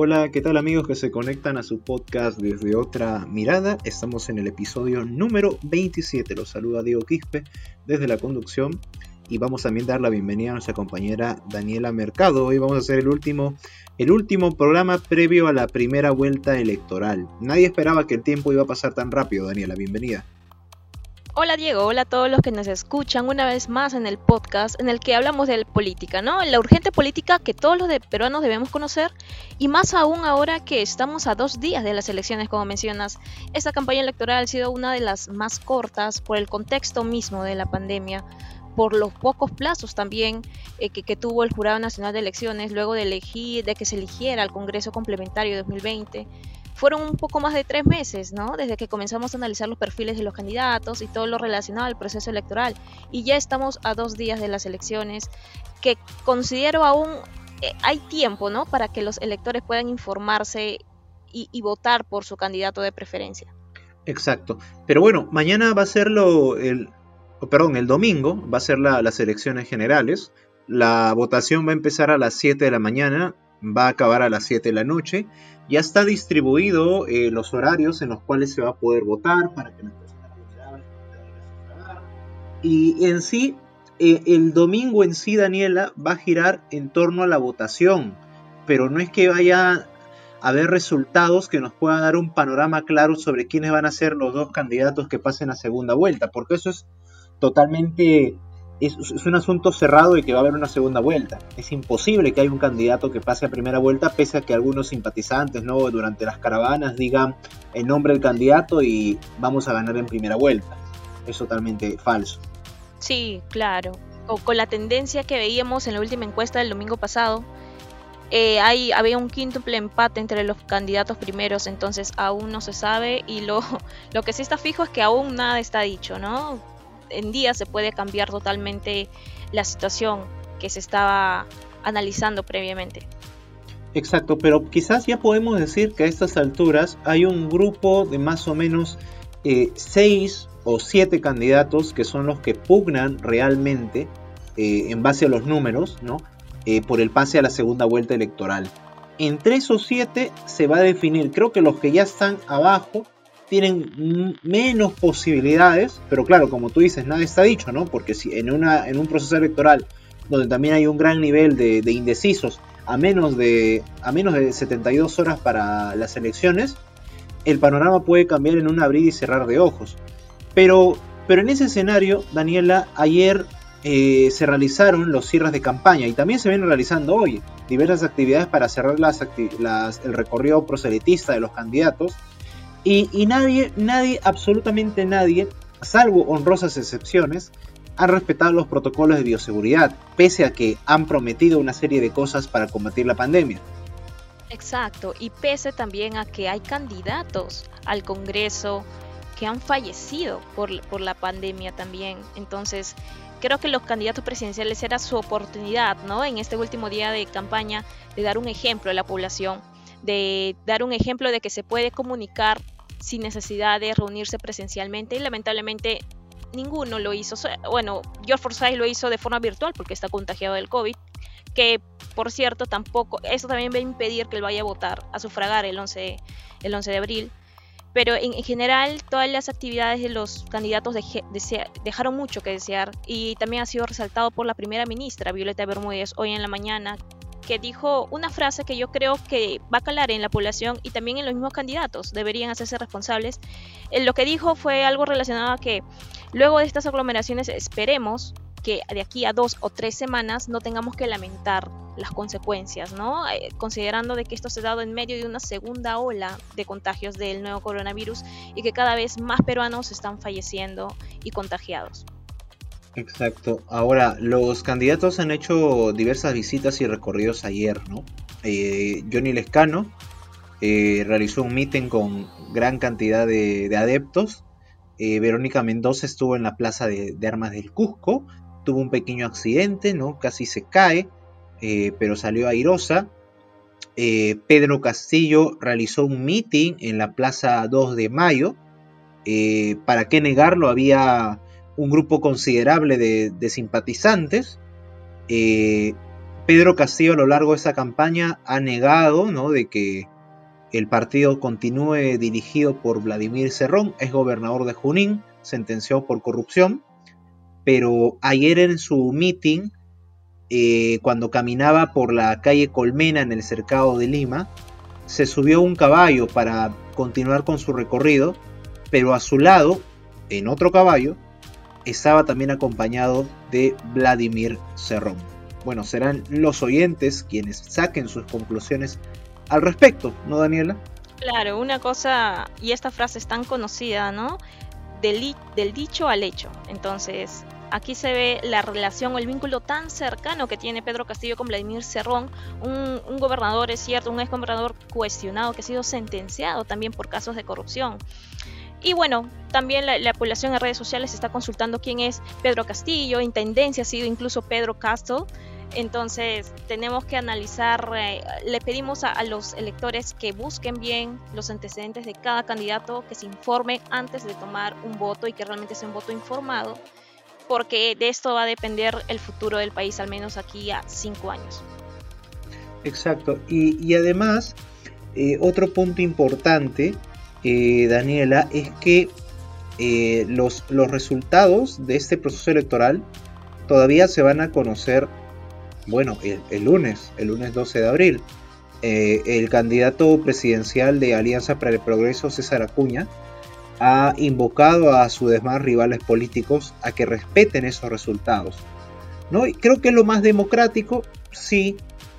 Hola, ¿qué tal amigos que se conectan a su podcast desde otra mirada? Estamos en el episodio número 27. Los saluda Diego Quispe desde la conducción y vamos también a dar la bienvenida a nuestra compañera Daniela Mercado. Hoy vamos a hacer el último, el último programa previo a la primera vuelta electoral. Nadie esperaba que el tiempo iba a pasar tan rápido, Daniela. Bienvenida. Hola Diego, hola a todos los que nos escuchan una vez más en el podcast en el que hablamos de política, ¿no? La urgente política que todos los peruanos debemos conocer y más aún ahora que estamos a dos días de las elecciones, como mencionas. Esta campaña electoral ha sido una de las más cortas por el contexto mismo de la pandemia por los pocos plazos también eh, que, tuvo el Jurado Nacional de Elecciones luego de elegir, de que se eligiera el Congreso Complementario 2020 fueron un poco más de tres meses, ¿no? Desde que comenzamos a analizar los perfiles de los candidatos y todo lo relacionado al proceso electoral. Y ya estamos a dos días de las elecciones, que considero aún eh, hay tiempo, ¿no? Para que los electores puedan informarse y, votar por su candidato de preferencia. Exacto. Pero bueno, mañana va a ser lo, el, perdón, el domingo va a ser las elecciones generales. La votación va a empezar a las 7 de la mañana, va a acabar a las 7 de la noche. Ya está distribuido eh, los horarios en los cuales se va a poder votar para que las personas y en sí eh, el domingo en sí Daniela va a girar en torno a la votación. Pero no es que vaya a haber resultados que nos puedan dar un panorama claro sobre quiénes van a ser los dos candidatos que pasen a segunda vuelta porque eso es totalmente es, un asunto cerrado y que va a haber una segunda vuelta. Es imposible que haya un candidato que pase a primera vuelta, pese a que algunos simpatizantes ¿no? durante las caravanas digan el nombre del candidato y vamos a ganar en primera vuelta. Es totalmente falso. Sí, claro. O con la tendencia que veíamos en la última encuesta del domingo pasado, eh, hay, había un quíntuple empate entre los candidatos primeros, entonces aún no se sabe y lo, lo que sí está fijo es que aún nada está dicho, ¿no? En día se puede cambiar totalmente la situación que se estaba analizando previamente. Exacto, pero quizás ya podemos decir que a estas alturas hay un grupo de más o menos eh, seis o siete candidatos que son los que pugnan realmente eh, en base a los números, ¿no? Eh, por el pase a la segunda vuelta electoral. Entre esos siete se va a definir, creo que los que ya están abajo tienen menos posibilidades, pero claro, como tú dices, nada está dicho, ¿no? Porque si en, una, en un proceso electoral donde también hay un gran nivel de, indecisos a menos de, a menos de 72 horas para las elecciones, el panorama puede cambiar en un abrir y cerrar de ojos. Pero, pero en ese escenario, Daniela, ayer eh, se realizaron los cierres de campaña y también se vienen realizando hoy diversas actividades para cerrar las, las, el recorrido proselitista de los candidatos y, nadie, nadie, absolutamente nadie, salvo honrosas excepciones, han respetado los protocolos de bioseguridad, pese a que han prometido una serie de cosas para combatir la pandemia. Exacto, y pese también a que hay candidatos al Congreso que han fallecido por, por la pandemia también. Entonces, creo que los candidatos presidenciales era su oportunidad, ¿no? En este último día de campaña, de dar un ejemplo a la población de dar un ejemplo de que se puede comunicar sin necesidad de reunirse presencialmente y lamentablemente ninguno lo hizo. Bueno, George Forsyth lo hizo de forma virtual porque está contagiado del COVID, que por cierto tampoco, eso también va a impedir que él vaya a votar, a sufragar el 11, el 11 de abril. Pero en, general todas las actividades de los candidatos dejaron mucho que desear y también ha sido resaltado por la primera ministra Violeta Bermúdez hoy en la mañana que dijo una frase que yo creo que va a calar en la población y también en los mismos candidatos, deberían hacerse responsables. Eh, lo que dijo fue algo relacionado a que luego de estas aglomeraciones esperemos que de aquí a dos o tres semanas no tengamos que lamentar las consecuencias, ¿no? Eh, considerando de que esto se ha dado en medio de una segunda ola de contagios del nuevo coronavirus y que cada vez más peruanos están falleciendo y contagiados. Exacto. Ahora, los candidatos han hecho diversas visitas y recorridos ayer, ¿no? Eh, Johnny Lescano eh, realizó un meeting con gran cantidad de, adeptos eh, Verónica Mendoza estuvo en la plaza de, armas del Cusco, tuvo un pequeño accidente, ¿no? Casi se cae, pero salió airosa. Pedro Castillo realizó un meeting en la plaza 2 de Mayo. ¿Para qué negarlo? Había un grupo considerable de, simpatizantes. Pedro Castillo a lo largo de esa campaña ha negado ¿no? de que el partido continúe dirigido por Vladimir Cerrón, es gobernador de Junín, sentenciado por corrupción, pero ayer en su meeting, eh, cuando caminaba por la calle Colmena en el cercado de Lima, se subió un caballo para continuar con su recorrido, pero a su lado, en otro caballo, estaba también acompañado de Vladimir Cerrón bueno, serán los oyentes quienes saquen sus conclusiones al respecto, ¿no, Daniela? Claro, una cosa, y esta frase es tan conocida, ¿no? Del, del dicho al hecho. Entonces, aquí se ve la relación o el vínculo tan cercano que tiene Pedro Castillo con Vladimir Cerrón, un, un gobernador, es cierto, un ex gobernador cuestionado que ha sido sentenciado también por casos de corrupción. Y bueno, también la, población en redes sociales está consultando quién es Pedro Castillo, en tendencia ha sido incluso Pedro Castro. Entonces tenemos que analizar, eh, le pedimos a, los electores que busquen bien los antecedentes de cada candidato, que se informen antes de tomar un voto y que realmente sea un voto informado, porque de esto va a depender el futuro del país, al menos aquí a cinco años. Exacto, y, además, eh, otro punto importante eh, Daniela, es que eh, los, los resultados de este proceso electoral todavía se van a conocer, bueno, el, lunes, el lunes 12 de abril. Eh, el candidato presidencial de Alianza para el Progreso, César Acuña, ha invocado a sus demás rivales políticos a que respeten esos resultados. ¿no? Y creo que lo más democrático, sí,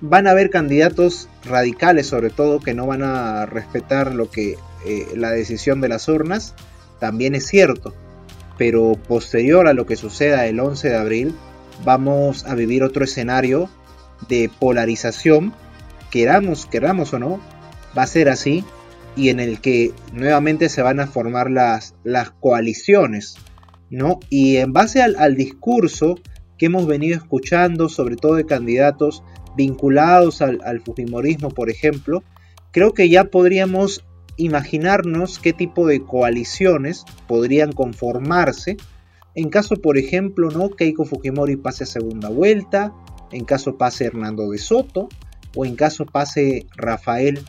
van a haber candidatos radicales sobre todo que no van a respetar lo que eh, la decisión de las urnas, también es cierto. Pero posterior a lo que suceda el 11 de abril, vamos a vivir otro escenario de polarización, queramos, queramos o no, va a ser así, y en el que nuevamente se van a formar las, las coaliciones, ¿no? Y en base al, discurso que hemos venido escuchando, sobre todo de candidatos vinculados al, al Fujimorismo, por ejemplo, creo que ya podríamos imaginarnos qué tipo de coaliciones podrían conformarse en caso, por ejemplo, ¿no? Keiko Fujimori pase a segunda vuelta, en caso pase Hernando de Soto o en caso pase Rafael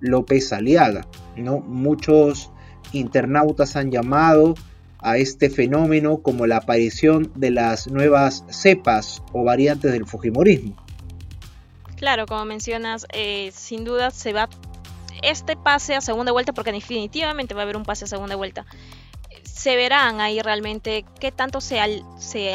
López Aliaga. ¿no? Muchos internautas han llamado a este fenómeno como la aparición de las nuevas cepas o variantes del Fujimorismo. Claro, como mencionas, eh, sin duda se va este pase a segunda vuelta, porque definitivamente va a haber un pase a segunda vuelta, se verán ahí realmente qué tanto se, se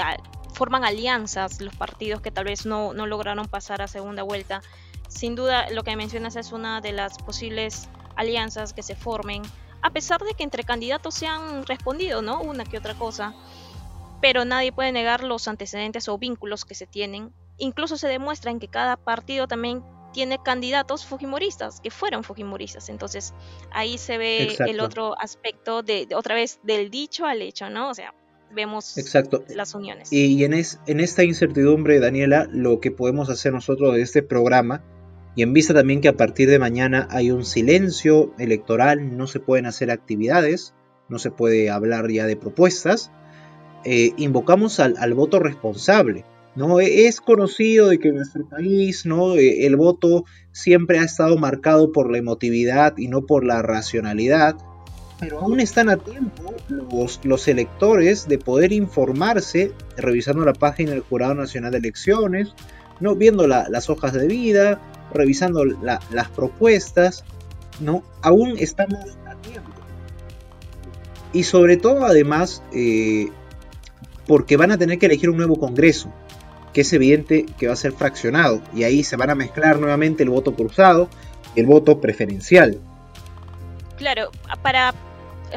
forman alianzas los partidos que tal vez no, no lograron pasar a segunda vuelta. Sin duda, lo que mencionas es una de las posibles alianzas que se formen, a pesar de que entre candidatos se han respondido, ¿no? Una que otra cosa. Pero nadie puede negar los antecedentes o vínculos que se tienen. Incluso se demuestra en que cada partido también tiene candidatos fujimoristas, que fueron fujimoristas. Entonces ahí se ve el otro aspecto de, otra vez del dicho al hecho, ¿no? O sea, vemos las uniones. Y en, en esta incertidumbre, Daniela, lo que podemos hacer nosotros de este programa, y en vista también que a partir de mañana hay un silencio electoral, no se pueden hacer actividades, no se puede hablar ya de propuestas, eh, invocamos al, al voto responsable ¿no? E-, es conocido de que en nuestro país ¿no? E-, el voto siempre ha estado marcado por la emotividad y no por la racionalidad, pero aún están a tiempo los, los electores de poder informarse revisando la página del Jurado Nacional de Elecciones, ¿no? viendo las hojas de vida, revisando las propuestas, ¿no? aún estamos a tiempo. Y sobre todo además eh, porque van a tener que elegir un nuevo Congreso que es evidente que va a ser fraccionado y ahí se van a mezclar nuevamente el voto cruzado y el voto preferencial. Claro, para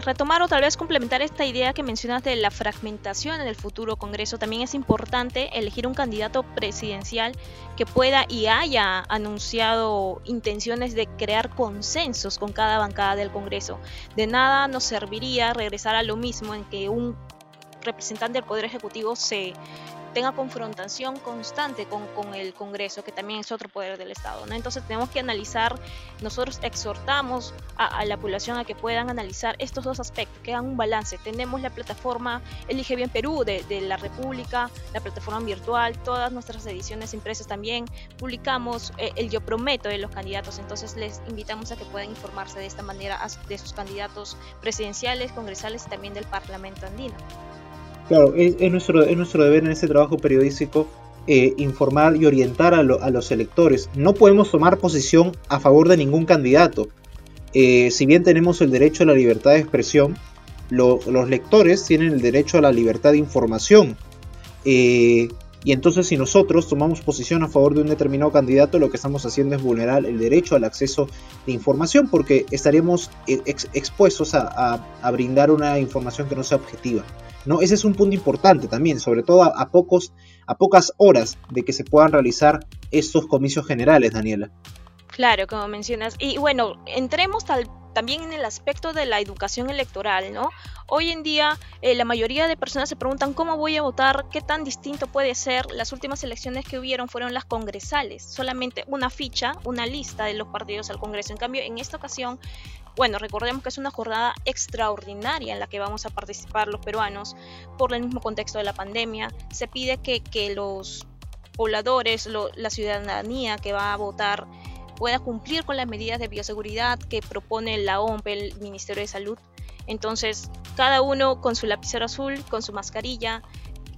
retomar o tal vez complementar esta idea que mencionas de la fragmentación en el futuro Congreso, también es importante elegir un candidato presidencial que pueda y haya anunciado intenciones de crear consensos con cada bancada del Congreso. De nada nos serviría regresar a lo mismo en que un representante del Poder Ejecutivo se tenga confrontación constante con, con, el Congreso, que también es otro poder del Estado. ¿no? Entonces tenemos que analizar, nosotros exhortamos a, la población a que puedan analizar estos dos aspectos, que hagan un balance. Tenemos la plataforma Elige Bien Perú de, de la República, la plataforma virtual, todas nuestras ediciones impresas también, publicamos eh, el Yo Prometo de los candidatos, entonces les invitamos a que puedan informarse de esta manera de sus candidatos presidenciales, congresales y también del Parlamento andino. Claro, es, nuestro, es nuestro deber en ese trabajo periodístico eh, informar y orientar a, los electores. No podemos tomar posición a favor de ningún candidato. Eh, si bien tenemos el derecho a la libertad de expresión, los lectores tienen el derecho a la libertad de información. Eh, y entonces si nosotros tomamos posición a favor de un determinado candidato, lo que estamos haciendo es vulnerar el derecho al acceso de información porque estaríamos expuestos a brindar una información que no sea objetiva. ¿No? Ese es un punto importante también, sobre todo a, pocos, a pocas horas de que se puedan realizar estos comicios generales, Daniela. Claro, como mencionas. Y bueno, entremos también en el aspecto de la educación electoral, ¿no? Hoy en día eh, la mayoría de personas se preguntan cómo voy a votar, qué tan distinto puede ser. Las últimas elecciones que hubieron fueron las congresales, solamente una ficha, una lista de los partidos al Congreso. En cambio, en esta ocasión bueno, recordemos que es una jornada extraordinaria en la que vamos a participar los peruanos por el mismo contexto de la pandemia. Se pide que, los pobladores, la ciudadanía que va a votar pueda cumplir con las medidas de bioseguridad que propone la OMP, el Ministerio de Salud. Entonces, cada uno con su lapicero azul, con su mascarilla,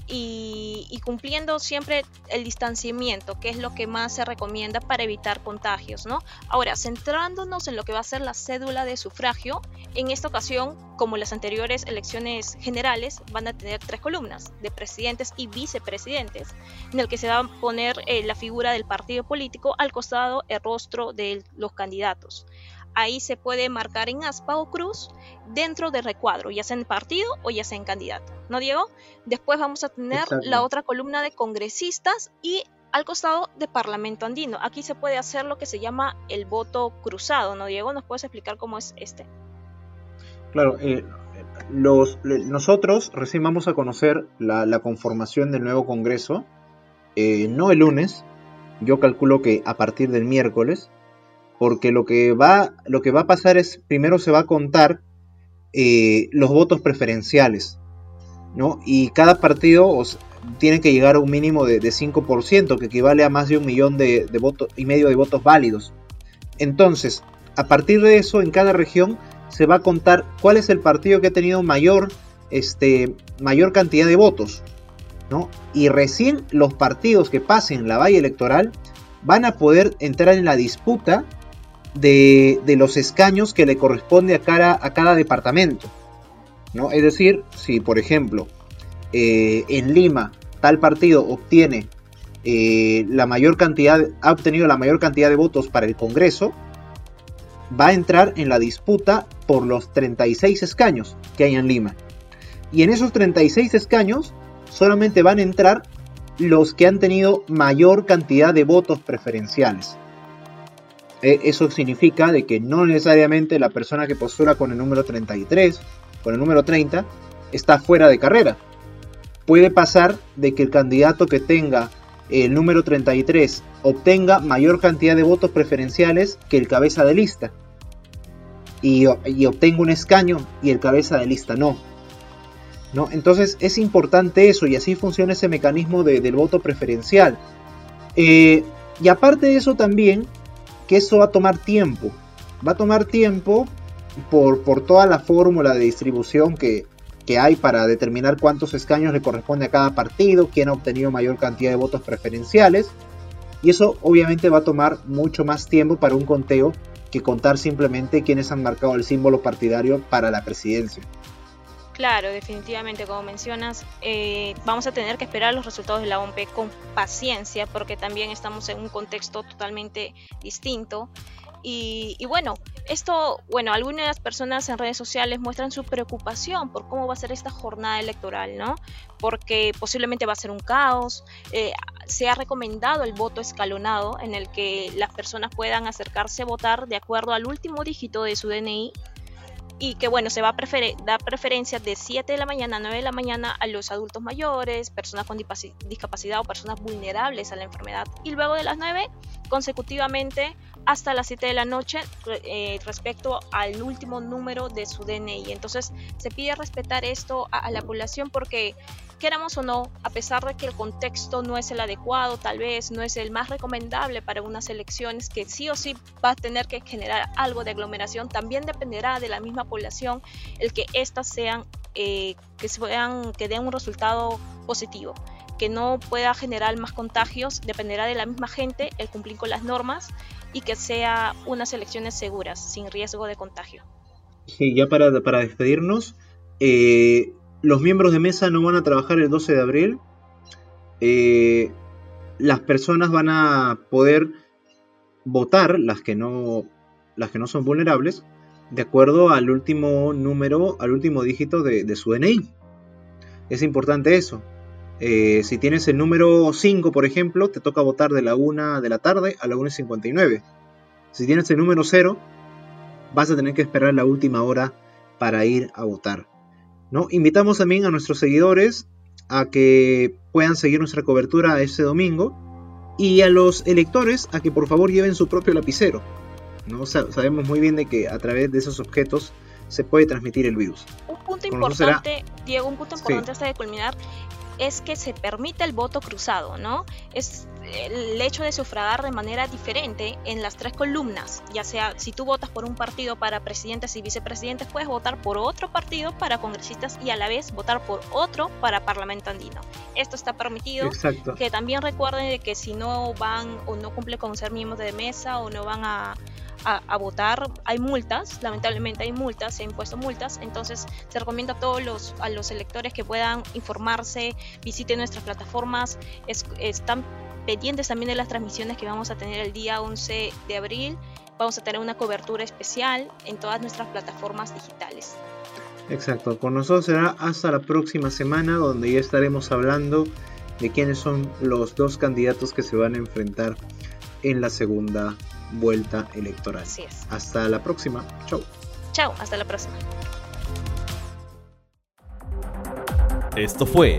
y, cumpliendo siempre el distanciamiento, que es lo que más se recomienda para evitar contagios, ¿no? Ahora, centrándonos en lo que va a ser la cédula de sufragio, en esta ocasión, como las anteriores elecciones generales, van a tener tres columnas de presidentes y vicepresidentes, en el que se va a poner eh, la figura del partido político al costado el rostro de los candidatos ahí se puede marcar en aspa o cruz dentro del recuadro, ya sea en partido o ya sea en candidato, ¿no, Diego? Después vamos a tener la otra columna de congresistas y al costado de Parlamento Andino. Aquí se puede hacer lo que se llama el voto cruzado, ¿no, Diego? ¿Nos puedes explicar cómo es este? Claro, eh, los, nosotros recién vamos a conocer la, conformación del nuevo Congreso, eh, no el lunes, yo calculo que a partir del miércoles, porque lo que va, lo que va a pasar es, primero se va a contar eh, los votos preferenciales, ¿no? Y cada partido tiene que llegar a un mínimo de, 5%, que equivale a más de un millón de, votos y medio de votos válidos. Entonces, a partir de eso, en cada región se va a contar cuál es el partido que ha tenido mayor, este, mayor cantidad de votos, ¿no? Y recién los partidos que pasen la valla electoral van a poder entrar en la disputa de, los escaños que le corresponde a cada, a cada departamento. ¿no? Es decir, si por ejemplo eh, en Lima tal partido obtiene eh, la mayor cantidad, ha obtenido la mayor cantidad de votos para el Congreso, va a entrar en la disputa por los 36 escaños que hay en Lima. Y en esos 36 escaños solamente van a entrar los que han tenido mayor cantidad de votos preferenciales. E, eso significa de que no necesariamente la persona que postula con el número 33, con el número 30, está fuera de carrera. Puede pasar de que el candidato que tenga el número 33 obtenga mayor cantidad de votos preferenciales que el cabeza de lista. Y, obtenga un escaño y el cabeza de lista no. ¿No? Entonces es importante eso y así funciona ese mecanismo del voto preferencial. Eh, y aparte de eso también que eso va a tomar tiempo. Va a tomar tiempo por, por toda la fórmula de distribución que, hay para determinar cuántos escaños le corresponde a cada partido, quién ha obtenido mayor cantidad de votos preferenciales. Y eso obviamente va a tomar mucho más tiempo para un conteo que contar simplemente quiénes han marcado el símbolo partidario para la presidencia. Claro, definitivamente, como mencionas, eh, vamos a tener que esperar los resultados de la OMP con paciencia porque también estamos en un contexto totalmente distinto. Y, bueno, Esto, bueno, algunas personas en redes sociales muestran su preocupación por cómo va a ser esta jornada electoral, ¿no? Porque posiblemente va a ser un caos. Eh, se ha recomendado el voto escalonado en el que las personas puedan acercarse a votar de acuerdo al último dígito de su DNI y que bueno, se va a dar preferencia de 7 de la mañana a 9 de la mañana a los adultos mayores, personas con discapacidad o personas vulnerables a la enfermedad y luego de las 9 consecutivamente hasta las 7 de la noche eh, respecto al último número de su DNI. Entonces se pide respetar esto a, la población porque queramos o no, a pesar de que el contexto no es el adecuado, tal vez no es el más recomendable para unas elecciones que sí o sí va a tener que generar algo de aglomeración, también dependerá de la misma población el que éstas sean, eh, que, sean, que den un resultado positivo que no pueda generar más contagios, dependerá de la misma gente el cumplir con las normas y que sea unas elecciones seguras, sin riesgo de contagio. Sí, ya para, para despedirnos, eh, los miembros de mesa no van a trabajar el 12 de abril. Eh, las personas van a poder votar, las que no, son vulnerables, de acuerdo al último número, al último dígito de, su DNI. Es importante eso. Eh, si tienes el número 5, por ejemplo, te toca votar de la 1 de la tarde a la 1.59. Si tienes el número 0, vas a tener que esperar la última hora para ir a votar. ¿No? Invitamos también a nuestros seguidores a que puedan seguir nuestra cobertura este domingo y a los electores a que por favor lleven su propio lapicero. ¿no? sabemos muy bien de que a través de esos objetos se puede transmitir el virus. Un punto importante, Diego, un punto importante hasta de culminar es que se permite el voto cruzado, ¿no? Es el hecho de sufragar de manera diferente en las tres columnas, ya sea si tú votas por un partido para presidentes y vicepresidentes, puedes votar por otro partido para congresistas y a la vez votar por otro para parlamento andino. Esto está permitido. Exacto. Que también recuerden de que si no van o no cumplen con ser miembros de mesa o no van a a, votar. Hay multas, lamentablemente hay multas, se han impuesto multas, entonces se recomienda a todos los, a los electores que puedan informarse, visiten nuestras plataformas, están pendientes también de las transmisiones que vamos a tener el día 11 de abril. Vamos a tener una cobertura especial en todas nuestras plataformas digitales. Exacto, con nosotros será hasta la próxima semana donde ya estaremos hablando de quiénes son los dos candidatos que se van a enfrentar en la segunda vuelta electoral. Así es. Hasta la próxima. Chau. Chau, hasta la próxima. Esto fue